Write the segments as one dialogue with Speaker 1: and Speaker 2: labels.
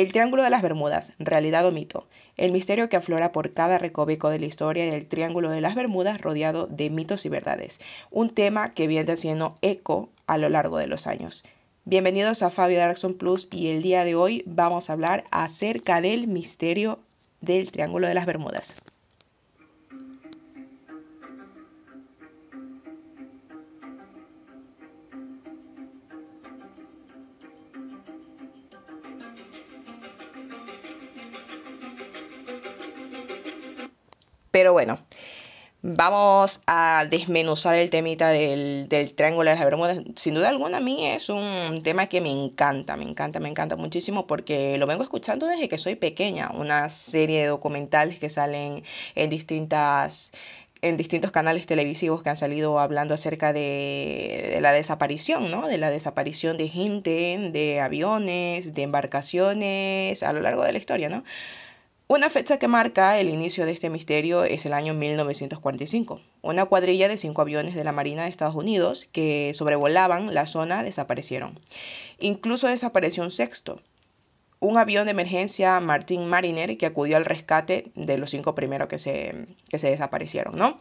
Speaker 1: El Triángulo de las Bermudas, realidad o mito. El misterio que aflora por cada recoveco de la historia del Triángulo de las Bermudas rodeado de mitos y verdades. Un tema que viene haciendo eco a lo largo de los años. Bienvenidos a Fabio Darkson Plus y el día de hoy vamos a hablar acerca del misterio del Triángulo de las Bermudas. Pero bueno, vamos a desmenuzar el temita del, Triángulo de las Bermudas. Sin duda alguna, a mí es un tema que me encanta, me encanta, me encanta muchísimo porque lo vengo escuchando desde que soy pequeña. Una serie de documentales que salen en distintas en distintos canales televisivos que han salido hablando acerca de, de, la desaparición, ¿no? De la desaparición de gente, de aviones, de embarcaciones a lo largo de la historia, ¿no? Una fecha que marca el inicio de este misterio es el año 1945. Una cuadrilla de cinco aviones de la Marina de Estados Unidos que sobrevolaban la zona desaparecieron. Incluso desapareció un sexto, un avión de emergencia Martin Mariner que acudió al rescate de los cinco primeros que se, que se desaparecieron, ¿no?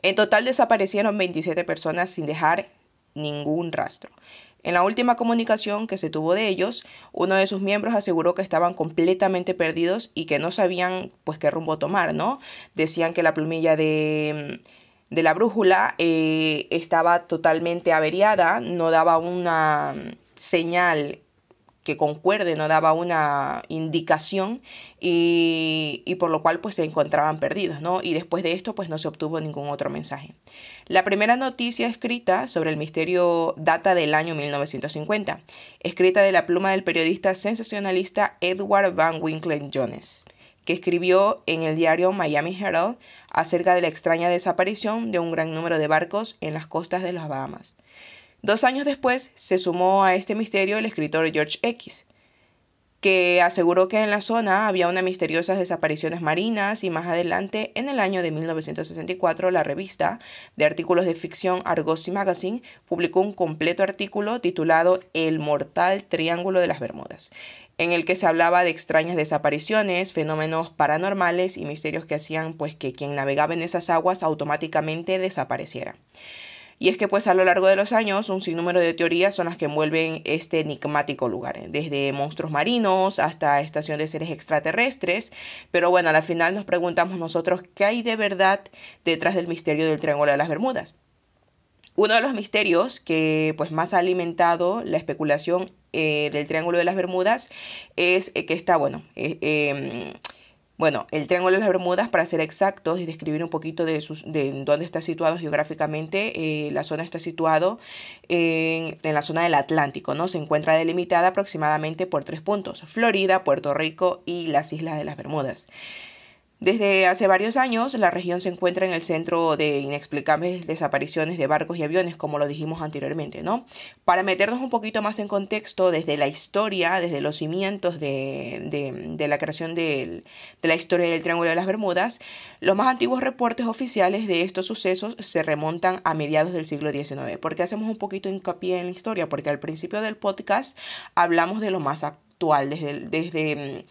Speaker 1: En total desaparecieron 27 personas sin dejar ningún rastro. En la última comunicación que se tuvo de ellos, uno de sus miembros aseguró que estaban completamente perdidos y que no sabían pues qué rumbo tomar, ¿no? Decían que la plumilla de, de la brújula eh, estaba totalmente averiada, no daba una señal que concuerde, no daba una indicación y, y, por lo cual pues se encontraban perdidos, ¿no? Y después de esto pues no se obtuvo ningún otro mensaje. La primera noticia escrita sobre el misterio data del año 1950, escrita de la pluma del periodista sensacionalista Edward Van Winkle Jones, que escribió en el diario Miami Herald acerca de la extraña desaparición de un gran número de barcos en las costas de las Bahamas. Dos años después se sumó a este misterio el escritor George X, que aseguró que en la zona había unas misteriosas desapariciones marinas y más adelante, en el año de 1964, la revista de artículos de ficción Argosy Magazine publicó un completo artículo titulado El mortal triángulo de las Bermudas, en el que se hablaba de extrañas desapariciones, fenómenos paranormales y misterios que hacían pues que quien navegaba en esas aguas automáticamente desapareciera. Y es que pues a lo largo de los años un sinnúmero de teorías son las que envuelven este enigmático lugar, ¿eh? desde monstruos marinos hasta estación de seres extraterrestres, pero bueno, al final nos preguntamos nosotros qué hay de verdad detrás del misterio del Triángulo de las Bermudas. Uno de los misterios que pues más ha alimentado la especulación eh, del Triángulo de las Bermudas es eh, que está, bueno, em, bueno, el Triángulo de las Bermudas, para ser exactos y describir un poquito de, sus, de dónde está situado geográficamente, eh, la zona está situado en, en, la zona del Atlántico, ¿no? Se encuentra delimitada aproximadamente por tres puntos, Florida, Puerto Rico y las Islas de las Bermudas. Desde hace varios años, la región se encuentra en el centro de inexplicables desapariciones de barcos y aviones, como lo dijimos anteriormente, ¿no? Para meternos un poquito más en contexto, desde la historia, desde los cimientos de, la creación de la historia del Triángulo de las Bermudas, los más antiguos reportes oficiales de estos sucesos se remontan a mediados del siglo XIX. ¿Por qué hacemos un poquito hincapié en la historia? Porque al principio del podcast hablamos de lo más actual, desde... desde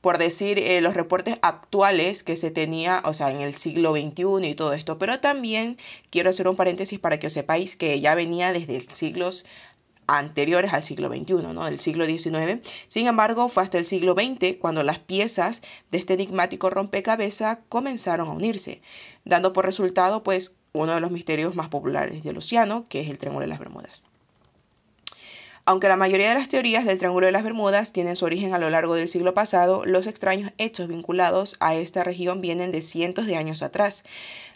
Speaker 1: por decir, eh, los reportes actuales que se tenía, o sea, en el siglo XXI y todo esto. Pero también quiero hacer un paréntesis para que os sepáis que ya venía desde siglos anteriores al siglo XXI, ¿no? Del siglo XIX. Sin embargo, fue hasta el siglo XX cuando las piezas de este enigmático rompecabezas comenzaron a unirse, dando por resultado, pues, uno de los misterios más populares del océano, que es el Triángulo de las Bermudas. Aunque la mayoría de las teorías del Triángulo de las Bermudas tienen su origen a lo largo del siglo pasado, los extraños hechos vinculados a esta región vienen de cientos de años atrás.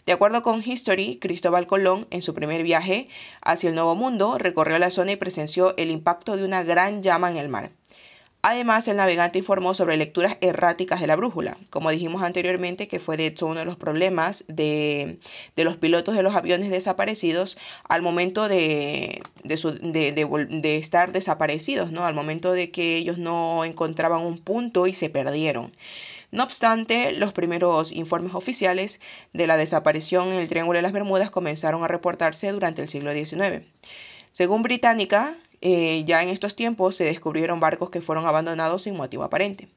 Speaker 1: De acuerdo con History, Cristóbal Colón, en su primer viaje hacia el Nuevo Mundo, recorrió la zona y presenció el impacto de una gran llama en el mar. Además, el navegante informó sobre lecturas erráticas de la brújula, como dijimos anteriormente, que fue de hecho uno de los problemas de, los pilotos de los aviones desaparecidos al momento de, de, estar desaparecidos, ¿no? al momento de que ellos no encontraban un punto y se perdieron. No obstante, los primeros informes oficiales de la desaparición en el Triángulo de las Bermudas comenzaron a reportarse durante el siglo XIX. Según Británica, eh, ya en estos tiempos se descubrieron barcos que fueron abandonados sin motivo aparente,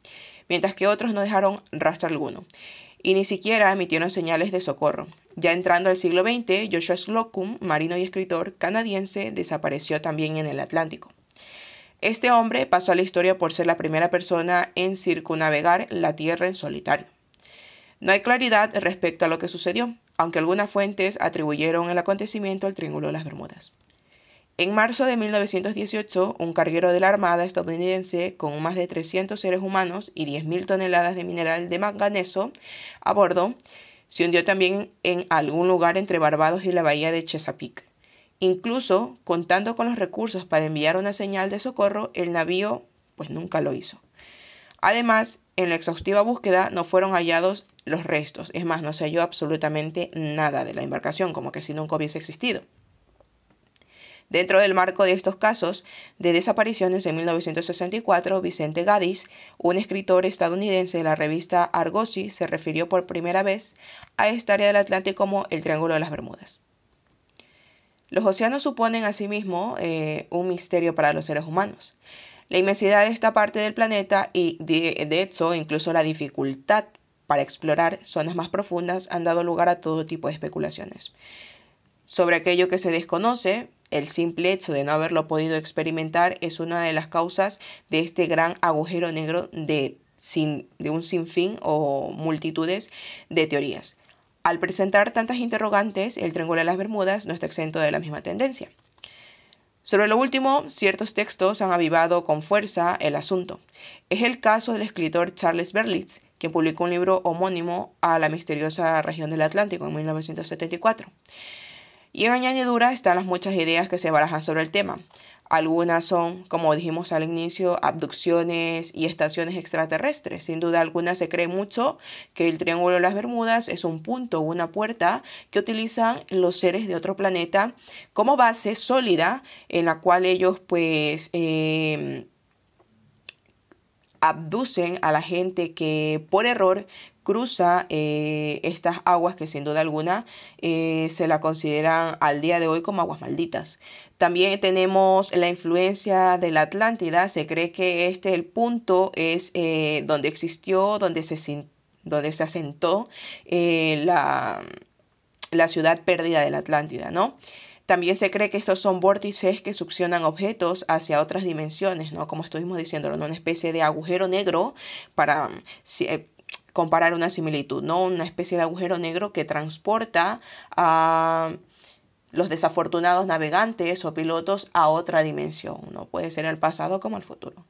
Speaker 1: mientras que otros no dejaron rastro alguno y ni siquiera emitieron señales de socorro. Ya entrando al siglo XX, Joshua Slocum, marino y escritor canadiense, desapareció también en el Atlántico. Este hombre pasó a la historia por ser la primera persona en circunnavegar la Tierra en solitario. No hay claridad respecto a lo que sucedió, aunque algunas fuentes atribuyeron el acontecimiento al Triángulo de las Bermudas. En marzo de 1918, un carguero de la Armada estadounidense con más de 300 seres humanos y 10.000 toneladas de mineral de manganeso a bordo se hundió también en algún lugar entre Barbados y la bahía de Chesapeake. Incluso, contando con los recursos para enviar una señal de socorro, el navío pues nunca lo hizo. Además, en la exhaustiva búsqueda no fueron hallados los restos, es más, no se halló absolutamente nada de la embarcación, como que si nunca hubiese existido. Dentro del marco de estos casos de desapariciones en 1964, Vicente Gaddis, un escritor estadounidense de la revista Argosy, se refirió por primera vez a esta área del Atlántico como el Triángulo de las Bermudas. Los océanos suponen asimismo eh, un misterio para los seres humanos. La inmensidad de esta parte del planeta y de, de hecho incluso la dificultad para explorar zonas más profundas han dado lugar a todo tipo de especulaciones. Sobre aquello que se desconoce, el simple hecho de no haberlo podido experimentar es una de las causas de este gran agujero negro de, de un sinfín o multitudes de teorías. Al presentar tantas interrogantes, el Triángulo de las Bermudas no está exento de la misma tendencia. Sobre lo último, ciertos textos han avivado con fuerza el asunto. Es el caso del escritor Charles Berlitz, quien publicó un libro homónimo a la misteriosa región del Atlántico en 1974. Y en añadidura están las muchas ideas que se barajan sobre el tema. Algunas son, como dijimos al inicio, abducciones y estaciones extraterrestres. Sin duda alguna se cree mucho que el Triángulo de las Bermudas es un punto o una puerta que utilizan los seres de otro planeta como base sólida en la cual ellos pues em, abducen a la gente que por error cruza eh, estas aguas que sin duda alguna eh, se la consideran al día de hoy como aguas malditas. También tenemos la influencia de la Atlántida. Se cree que este el punto es eh, donde existió, donde se, donde se asentó la, la ciudad perdida de la Atlántida, ¿no? También se cree que estos son vórtices que succionan objetos hacia otras dimensiones, ¿no? Como estuvimos diciendo, una especie de agujero negro para comparar una similitud, ¿no? Una especie de agujero negro que transporta a los desafortunados navegantes o pilotos a otra dimensión, ¿no? Puede ser el pasado como el futuro.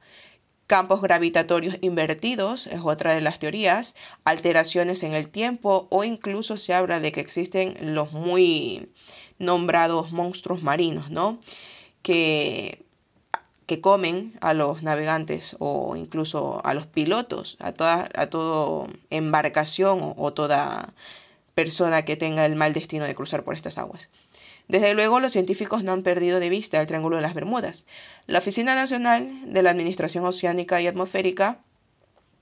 Speaker 1: Campos gravitatorios invertidos es otra de las teorías, alteraciones en el tiempo o incluso se habla de que existen los muy nombrados monstruos marinos, ¿no? Que que comen a los navegantes o incluso a los pilotos, a toda, a todo embarcación o, toda persona que tenga el mal destino de cruzar por estas aguas. Desde luego, los científicos no han perdido de vista el Triángulo de las Bermudas. La Oficina Nacional de la Administración Oceánica y Atmosférica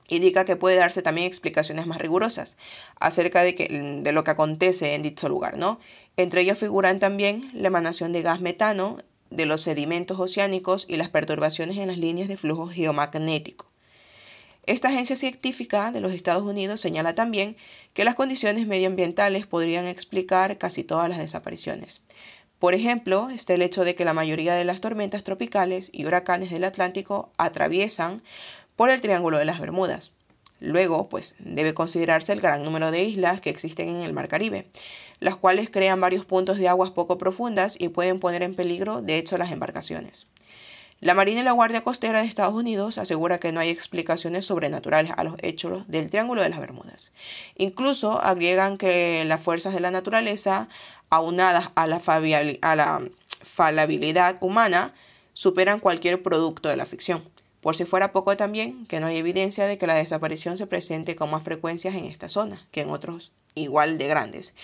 Speaker 1: indica que puede darse también explicaciones más rigurosas acerca de, que, de lo que acontece en dicho lugar, ¿no? Entre ellos figuran también la emanación de gas metano de los sedimentos oceánicos y las perturbaciones en las líneas de flujo geomagnético. Esta agencia científica de los Estados Unidos señala también que las condiciones medioambientales podrían explicar casi todas las desapariciones. Por ejemplo, está el hecho de que la mayoría de las tormentas tropicales y huracanes del Atlántico atraviesan por el Triángulo de las Bermudas. Luego, pues debe considerarse el gran número de islas que existen en el Mar Caribe, las cuales crean varios puntos de aguas poco profundas y pueden poner en peligro, de hecho, las embarcaciones. La Marina y la Guardia Costera de Estados Unidos asegura que no hay explicaciones sobrenaturales a los hechos del Triángulo de las Bermudas. Incluso agregan que las fuerzas de la naturaleza, aunadas a la, a la falabilidad humana, superan cualquier producto de la ficción. Por si fuera poco también, que no hay evidencia de que la desaparición se presente con más frecuencias en esta zona que en otros igual de grandes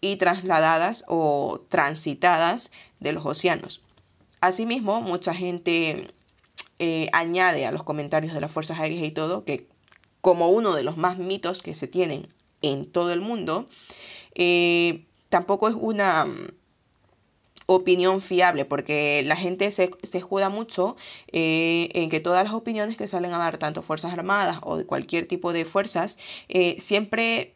Speaker 1: y trasladadas o transitadas de los océanos. Asimismo, mucha gente eh, añade a los comentarios de las fuerzas aéreas y todo que como uno de los más mitos que se tienen en todo el mundo, eh, tampoco es una opinión fiable, porque la gente se, se escuda mucho eh, en que todas las opiniones que salen a dar, tanto Fuerzas Armadas o de cualquier tipo de fuerzas, eh, siempre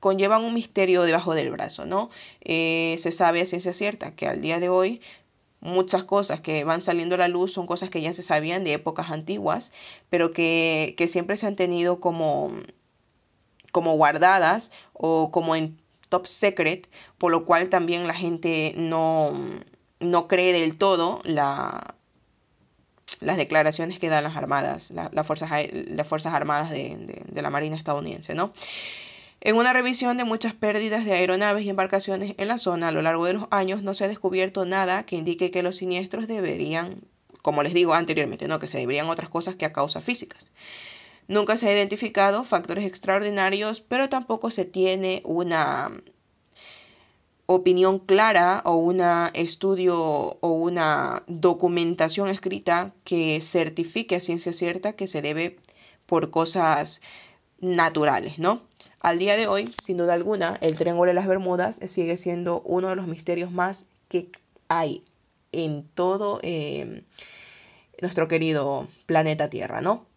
Speaker 1: conllevan un misterio debajo del brazo, ¿no? Eh, se sabe a ciencia cierta que al día de hoy muchas cosas que van saliendo a la luz son cosas que ya se sabían de épocas antiguas, pero que, que siempre se han tenido como, como guardadas o como en top secret, por lo cual también la gente no, no cree del todo la, las declaraciones que dan las armadas, las, fuerzas, las fuerzas armadas de, de, la Marina estadounidense, ¿no? En una revisión de muchas pérdidas de aeronaves y embarcaciones en la zona a lo largo de los años no se ha descubierto nada que indique que los siniestros deberían, como les digo anteriormente, ¿no? que se deberían otras cosas que a causas físicas. Nunca se ha identificado factores extraordinarios, pero tampoco se tiene una opinión clara o un estudio o una documentación escrita que certifique a ciencia cierta que se debe por cosas naturales, ¿no? Al día de hoy, sin duda alguna, el Triángulo de las Bermudas sigue siendo uno de los misterios más que hay en todo eh, nuestro querido planeta Tierra, ¿no?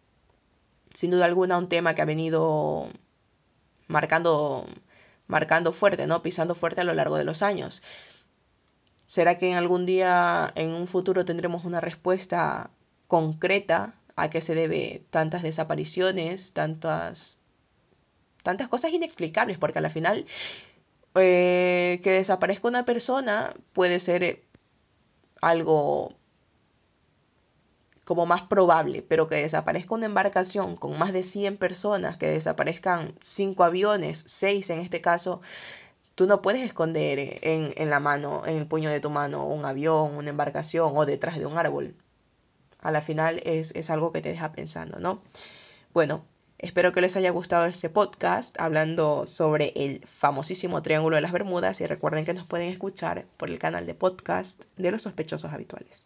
Speaker 1: Sin duda alguna un tema que ha venido marcando, marcando fuerte, ¿no? Pisando fuerte a lo largo de los años. ¿Será que en algún día, en un futuro, tendremos una respuesta concreta a qué se debe tantas desapariciones, tantas, tantas cosas inexplicables? Porque al final, eh, que desaparezca una persona puede ser algo como más probable, pero que desaparezca una embarcación con más de 100 personas, que desaparezcan 5 aviones, 6 en este caso, tú no puedes esconder en, en, la mano, en el puño de tu mano, un avión, una embarcación o detrás de un árbol. A la final es, es algo que te deja pensando, ¿no? Bueno, espero que les haya gustado este podcast hablando sobre el famosísimo Triángulo de las Bermudas y recuerden que nos pueden escuchar por el canal de podcast de los sospechosos habituales.